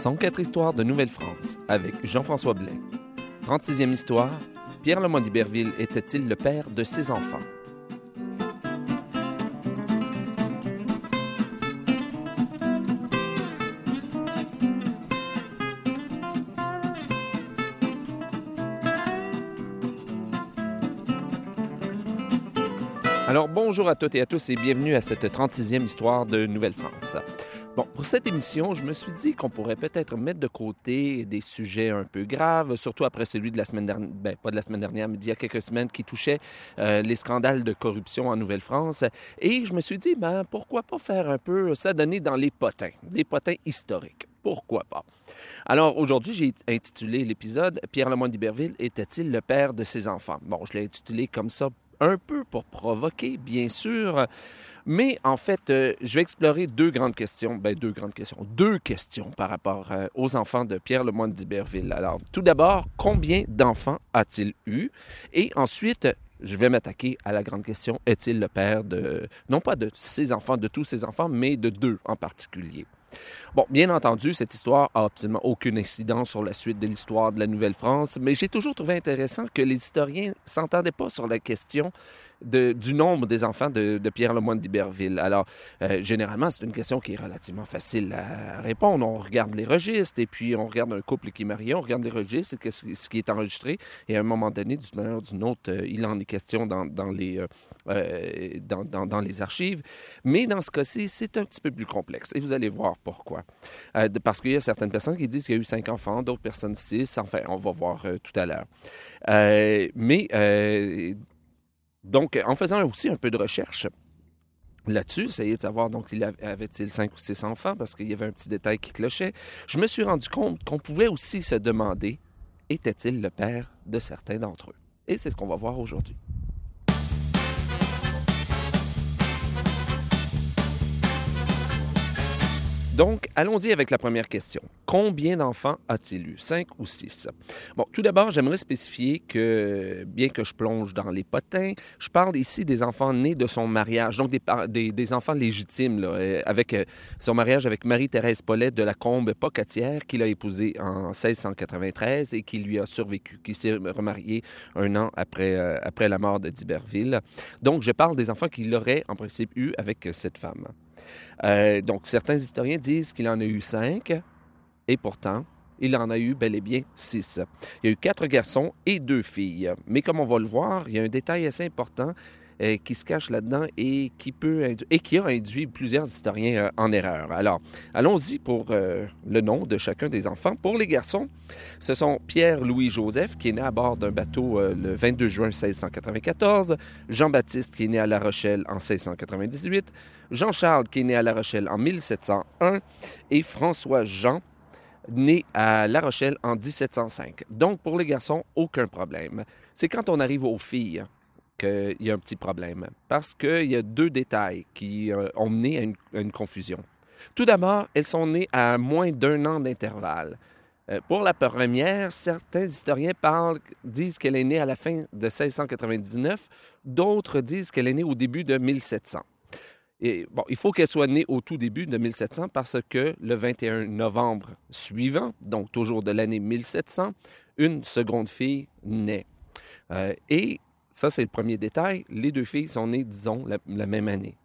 104 histoires de Nouvelle-France avec Jean-François Blais. 36e histoire, Pierre Lemont d'Iberville était-il le père de ses enfants? Alors bonjour à toutes et à tous et bienvenue à cette 36e histoire de Nouvelle-France. Bon, pour cette émission, je me suis dit qu'on pourrait peut-être mettre de côté des sujets un peu graves, surtout après celui de la semaine dernière, ben, pas de la semaine dernière, mais d'il y a quelques semaines qui touchait euh, les scandales de corruption en Nouvelle-France. Et je me suis dit, ben, pourquoi pas faire un peu ça donner dans les potins, des potins historiques. Pourquoi pas? Alors aujourd'hui, j'ai intitulé l'épisode Pierre Lemont d'Iberville était-il le père de ses enfants? Bon, je l'ai intitulé comme ça un peu pour provoquer, bien sûr. Mais en fait, euh, je vais explorer deux grandes questions, ben deux grandes questions, deux questions par rapport euh, aux enfants de Pierre Lemoine d'Iberville. Alors, tout d'abord, combien d'enfants a-t-il eu? Et ensuite, je vais m'attaquer à la grande question, est-il le père de, non pas de ses enfants, de tous ses enfants, mais de deux en particulier? Bon, bien entendu, cette histoire a absolument aucune incidence sur la suite de l'histoire de la Nouvelle-France, mais j'ai toujours trouvé intéressant que les historiens s'entendaient pas sur la question du nombre des enfants de, Pierre Lemoine d'Iberville. Alors, euh, généralement, c'est une question qui est relativement facile à répondre. On regarde les registres et puis on regarde un couple qui est marié, on regarde les registres, et ce qui est enregistré. Et à un moment donné, d'une manière ou d'une autre, euh, il en est question dans, les, euh, dans, les archives. Mais dans ce cas-ci, c'est un petit peu plus complexe. Et vous allez voir pourquoi. parce qu'il y a certaines personnes qui disent qu'il y a eu cinq enfants, d'autres personnes six. Enfin, on va voir tout à l'heure. mais donc, en faisant aussi un peu de recherche là-dessus, essayer de savoir, donc, il avait-il cinq ou six enfants, parce qu'il y avait un petit détail qui clochait, je me suis rendu compte qu'on pouvait aussi se demander, était-il le père de certains d'entre eux? Et c'est ce qu'on va voir aujourd'hui. Donc, allons-y avec la première question. Combien d'enfants a-t-il eu? Cinq ou six? Bon, tout d'abord, j'aimerais spécifier que, bien que je plonge dans les potins, je parle ici des enfants nés de son mariage, donc des, enfants légitimes, euh, avec euh, son mariage avec Marie-Thérèse Paulet de la Combe Pocatière, qu'il a épousée en 1693 et qui lui a survécu, qui s'est remarié un an après, euh, après la mort de D'Iberville. Donc, je parle des enfants qu'il aurait en principe eu avec cette femme. Euh, donc, certains historiens disent qu'il en a eu cinq, et pourtant, il en a eu bel et bien six. Il y a eu quatre garçons et deux filles. Mais comme on va le voir, il y a un détail assez important euh, qui se cache là-dedans et qui peut et qui a induit plusieurs historiens euh, en erreur. Alors, allons-y pour euh, le nom de chacun des enfants. Pour les garçons, ce sont Pierre-Louis Joseph, qui est né à bord d'un bateau le 22 juin 1694, Jean-Baptiste, qui est né à La Rochelle en 1698, Jean-Charles, qui est né à La Rochelle en 1701, et François-Jean, né à La Rochelle en 1705. Donc, pour les garçons, aucun problème. C'est quand on arrive aux filles qu'il y a un petit problème. Parce qu'il y a deux détails qui euh, ont mené à une, confusion. Tout d'abord, elles sont nées à moins d'un an d'intervalle. Euh, pour la première, certains historiens parlent, disent qu'elle est née à la fin de 1699, d'autres disent qu'elle est née au début de 1700. Et, bon, il faut qu'elle soit née au tout début de 1700 parce que le 21 novembre suivant, donc toujours de l'année 1700, une seconde fille naît. Euh, et ça, c'est le premier détail. Les deux filles sont nées, disons, la, même année.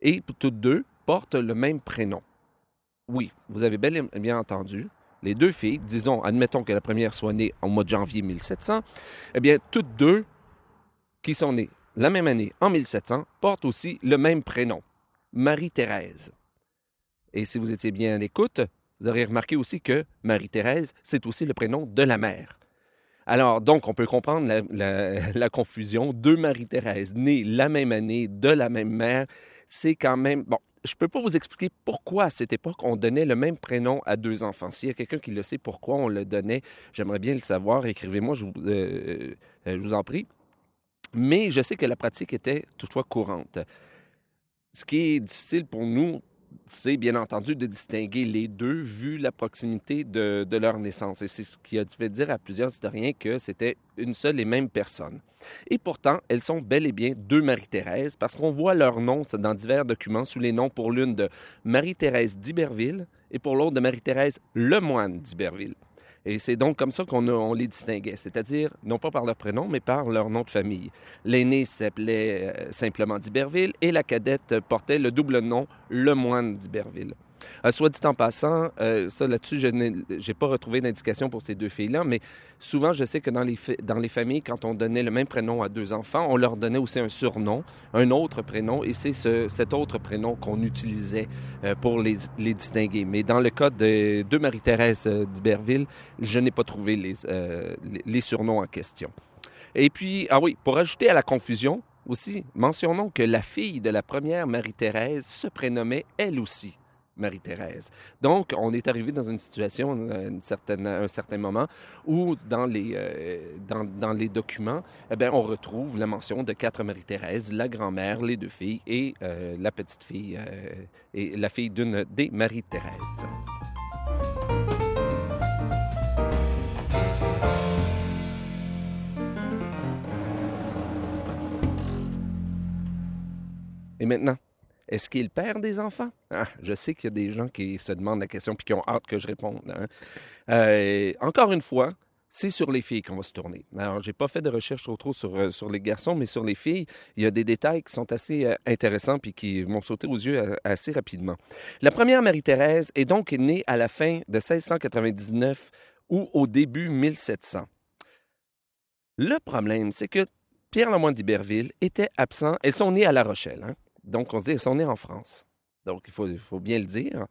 Et toutes deux portent le même prénom. Oui, vous avez bel et bien entendu. Les deux filles, disons, admettons que la première soit née au mois de janvier 1700, eh bien, toutes deux qui sont nées la même année, en 1700, portent aussi le même prénom, Marie-Thérèse. Et si vous étiez bien à l'écoute, vous aurez remarqué aussi que Marie-Thérèse, c'est aussi le prénom de la mère. Alors, donc, on peut comprendre la, confusion. Deux Marie-Thérèse nées la même année, de la même mère, c'est quand même... Bon, je ne peux pas vous expliquer pourquoi à cette époque on donnait le même prénom à deux enfants. S'il y a quelqu'un qui le sait pourquoi on le donnait, j'aimerais bien le savoir. Écrivez-moi, je, vous, euh, euh, je vous en prie. Mais je sais que la pratique était toutefois courante. Ce qui est difficile pour nous, c'est bien entendu de distinguer les deux vu la proximité de, leur naissance. Et c'est ce qui a fait dire à plusieurs historiens que c'était une seule et même personne. Et pourtant, elles sont bel et bien deux Marie-Thérèse parce qu'on voit leurs noms dans divers documents sous les noms pour l'une de Marie-Thérèse d'Iberville et pour l'autre de Marie-Thérèse Lemoine d'Iberville. Et c'est donc comme ça qu'on on les distinguait, c'est-à-dire non pas par leur prénom, mais par leur nom de famille. L'aîné s'appelait euh, simplement d'Iberville et la cadette portait le double nom Lemoine d'Iberville. Euh, soit dit en passant, euh, ça là-dessus, je n'ai pas retrouvé d'indication pour ces deux filles-là, mais souvent, je sais que dans les, dans les familles, quand on donnait le même prénom à deux enfants, on leur donnait aussi un surnom, un autre prénom, et c'est ce, cet autre prénom qu'on utilisait euh, pour les, les, distinguer. Mais dans le cas de, de Marie-Thérèse d'Iberville, je n'ai pas trouvé les, les surnoms en question. Et puis, ah oui, pour ajouter à la confusion, aussi, mentionnons que la fille de la première Marie-Thérèse se prénommait elle aussi Marie-Thérèse. Donc, on est arrivé dans une situation, une certaine, un certain moment, où dans les, euh, dans, les documents, eh bien, on retrouve la mention de quatre Marie-Thérèse, la grand-mère, les deux filles et euh, la petite fille, euh, et la fille d'une des Marie-Thérèse. Et maintenant, est-ce qu'il père des enfants? Ah, je sais qu'il y a des gens qui se demandent la question puis qui ont hâte que je réponde. Hein. Euh, encore une fois, c'est sur les filles qu'on va se tourner. Alors, j'ai pas fait de recherche trop trop sur, euh, les garçons, mais sur les filles, il y a des détails qui sont assez euh, intéressants puis qui vont sauter aux yeux assez rapidement. La première Marie-Thérèse est donc née à la fin de 1699 ou au début 1700. Le problème, c'est que Pierre Lemoyne d'Iberville était absent. Elles sont nées à La Rochelle. Hein? Donc, on se dit, sont nées en France. Donc, il faut, il faut bien le dire.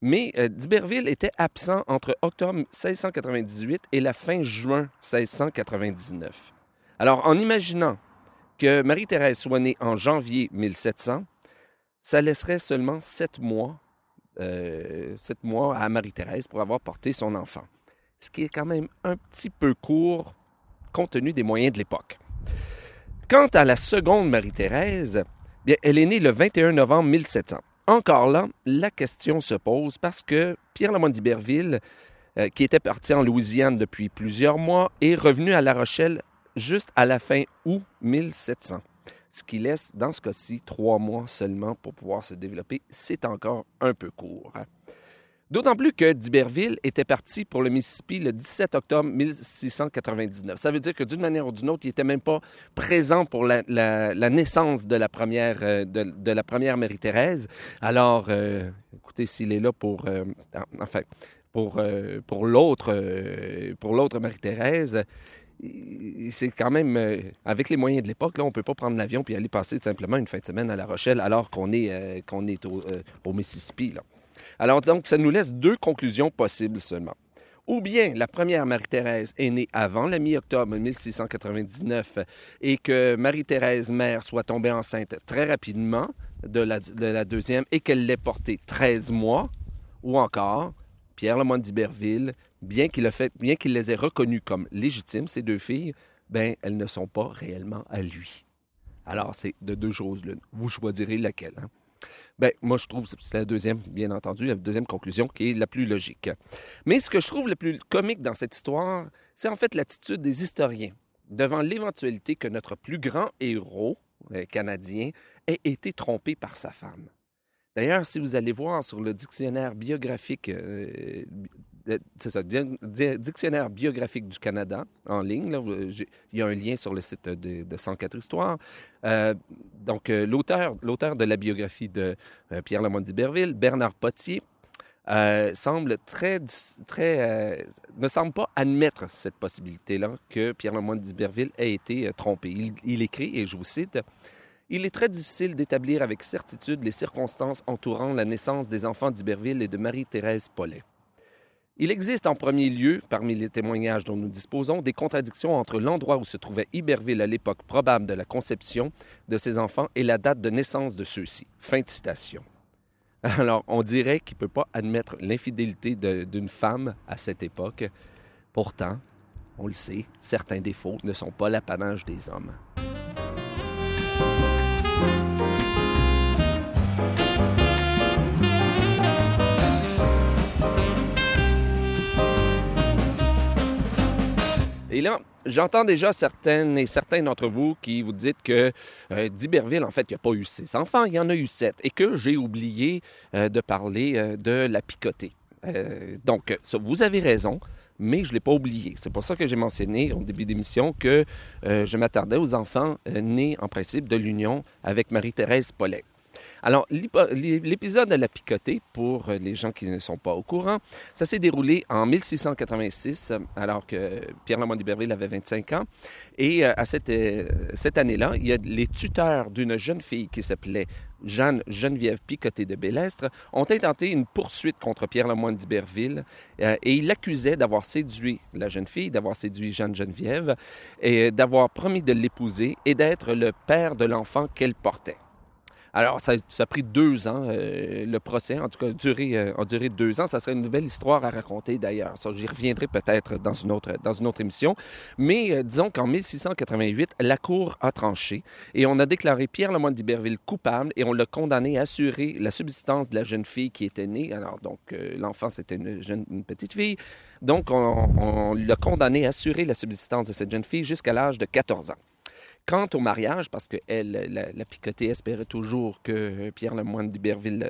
Mais euh, d'Iberville était absent entre octobre 1698 et la fin juin 1699. Alors, en imaginant que Marie-Thérèse soit née en janvier 1700, ça laisserait seulement sept mois, euh, sept mois à Marie-Thérèse pour avoir porté son enfant. Ce qui est quand même un petit peu court compte tenu des moyens de l'époque. Quant à la seconde Marie-Thérèse, Bien, elle est née le 21 novembre 1700. Encore là, la question se pose parce que Pierre Lamont d'Iberville, euh, qui était parti en Louisiane depuis plusieurs mois, est revenu à La Rochelle juste à la fin août 1700. Ce qui laisse, dans ce cas-ci, trois mois seulement pour pouvoir se développer. C'est encore un peu court. D'autant plus que d'Iberville était parti pour le Mississippi le 17 octobre 1699. Ça veut dire que d'une manière ou d'une autre, il n'était même pas présent pour la, naissance de la première, euh, de, la première Marie-Thérèse. Alors, euh, écoutez, s'il est là pour, euh, enfin, pour, l'autre, pour Marie-Thérèse, c'est quand même, avec les moyens de l'époque, on ne peut pas prendre l'avion puis aller passer simplement une fin de semaine à La Rochelle alors qu'on est, qu'on est au, au Mississippi. Là. Alors donc, ça nous laisse deux conclusions possibles seulement. Ou bien la première Marie-Thérèse est née avant la mi-octobre 1699 et que Marie-Thérèse mère soit tombée enceinte très rapidement de la, deuxième et qu'elle l'ait portée 13 mois. Ou encore, Pierre Lemoyne d'Iberville, bien qu'il bien qu'il les ait reconnues comme légitimes, ces deux filles, ben elles ne sont pas réellement à lui. Alors c'est de deux choses l'une. Vous choisirez laquelle. Hein? Bien, moi, je trouve c'est la deuxième, bien entendu, la deuxième conclusion qui est la plus logique. Mais ce que je trouve le plus comique dans cette histoire, c'est en fait l'attitude des historiens devant l'éventualité que notre plus grand héros euh, canadien ait été trompé par sa femme. D'ailleurs, si vous allez voir sur le dictionnaire biographique euh, c'est ça, Dictionnaire biographique du Canada en ligne. il y a un lien sur le site de, de 104 Histoires. Euh, donc, euh, l'auteur, de la biographie de Pierre Lamont d'Iberville, Bernard Potier, semble très, très ne semble pas admettre cette possibilité-là que Pierre Lamont d'Iberville ait été trompé. Il, il écrit, et je vous cite, il est très difficile d'établir avec certitude les circonstances entourant la naissance des enfants d'Iberville et de Marie-Thérèse Paulet. Il existe en premier lieu, parmi les témoignages dont nous disposons, des contradictions entre l'endroit où se trouvait Iberville à l'époque probable de la conception de ses enfants et la date de naissance de ceux-ci. Fin de citation. Alors, on dirait qu'il ne peut pas admettre l'infidélité d'une femme à cette époque. Pourtant, on le sait, certains défauts ne sont pas l'apanage des hommes. Et là, j'entends déjà certaines et certains d'entre vous qui vous dites que euh, d'Iberville, en fait, il n'y a pas eu six enfants, il y en a eu sept, et que j'ai oublié euh, de parler euh, de la picotée. Euh, donc, vous avez raison, mais je ne l'ai pas oublié. C'est pour ça que j'ai mentionné au début d'émission que je m'attardais aux enfants nés en principe de l'union avec Marie-Thérèse Paulet. Alors, l'épisode de la picotée, pour les gens qui ne sont pas au courant, ça s'est déroulé en 1686, alors que Pierre Lamont d'Iberville avait 25 ans. Et à cette, cette année-là, il y a les tuteurs d'une jeune fille qui s'appelait Jeanne Geneviève Picoté de Bélestre, ont intenté une poursuite contre Pierre Lemoyne d'Iberville euh, et il l'accusait d'avoir séduit la jeune fille, d'avoir séduit Jeanne Geneviève et d'avoir promis de l'épouser et d'être le père de l'enfant qu'elle portait. Alors, ça, a pris deux ans, euh, le procès, en tout cas, a duré, euh, deux ans. Ça serait une nouvelle histoire à raconter d'ailleurs. Ça, j'y reviendrai peut-être dans une autre, dans une autre émission. Mais euh, disons qu'en 1688, la Cour a tranché et on a déclaré Pierre Lemoyne d'Iberville coupable et on l'a condamné à assurer la subsistance de la jeune fille qui était née. Alors, donc, l'enfant, c'était une, jeune, une petite fille. Donc, on, on l'a condamné à assurer la subsistance de cette jeune fille jusqu'à l'âge de 14 ans. Quant au mariage, parce que elle, la, picotée espérait toujours que Pierre Lemoine d'Iberville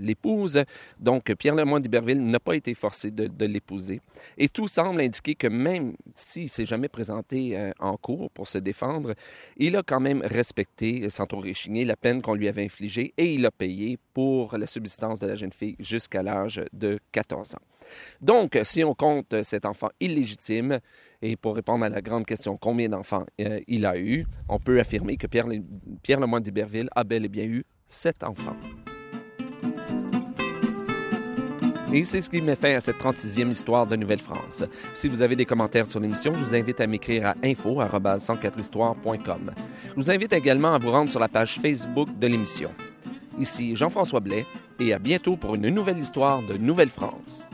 l'épouse, donc Pierre Lemoine d'Iberville n'a pas été forcé de, l'épouser. Et tout semble indiquer que même s'il s'est jamais présenté euh, en cours pour se défendre, il a quand même respecté, sans trop réchigner, la peine qu'on lui avait infligée et il a payé pour la subsistance de la jeune fille jusqu'à l'âge de 14 ans. Donc, si on compte cet enfant illégitime, et pour répondre à la grande question combien d'enfants euh, il a eu, on peut affirmer que Pierre, Lemoyne d'Iberville a bel et bien eu sept enfants. Et c'est ce qui met fin à cette 36e histoire de Nouvelle-France. Si vous avez des commentaires sur l'émission, je vous invite à m'écrire à info.104histoire.com. Je vous invite également à vous rendre sur la page Facebook de l'émission. Ici Jean-François Blais et à bientôt pour une nouvelle histoire de Nouvelle-France.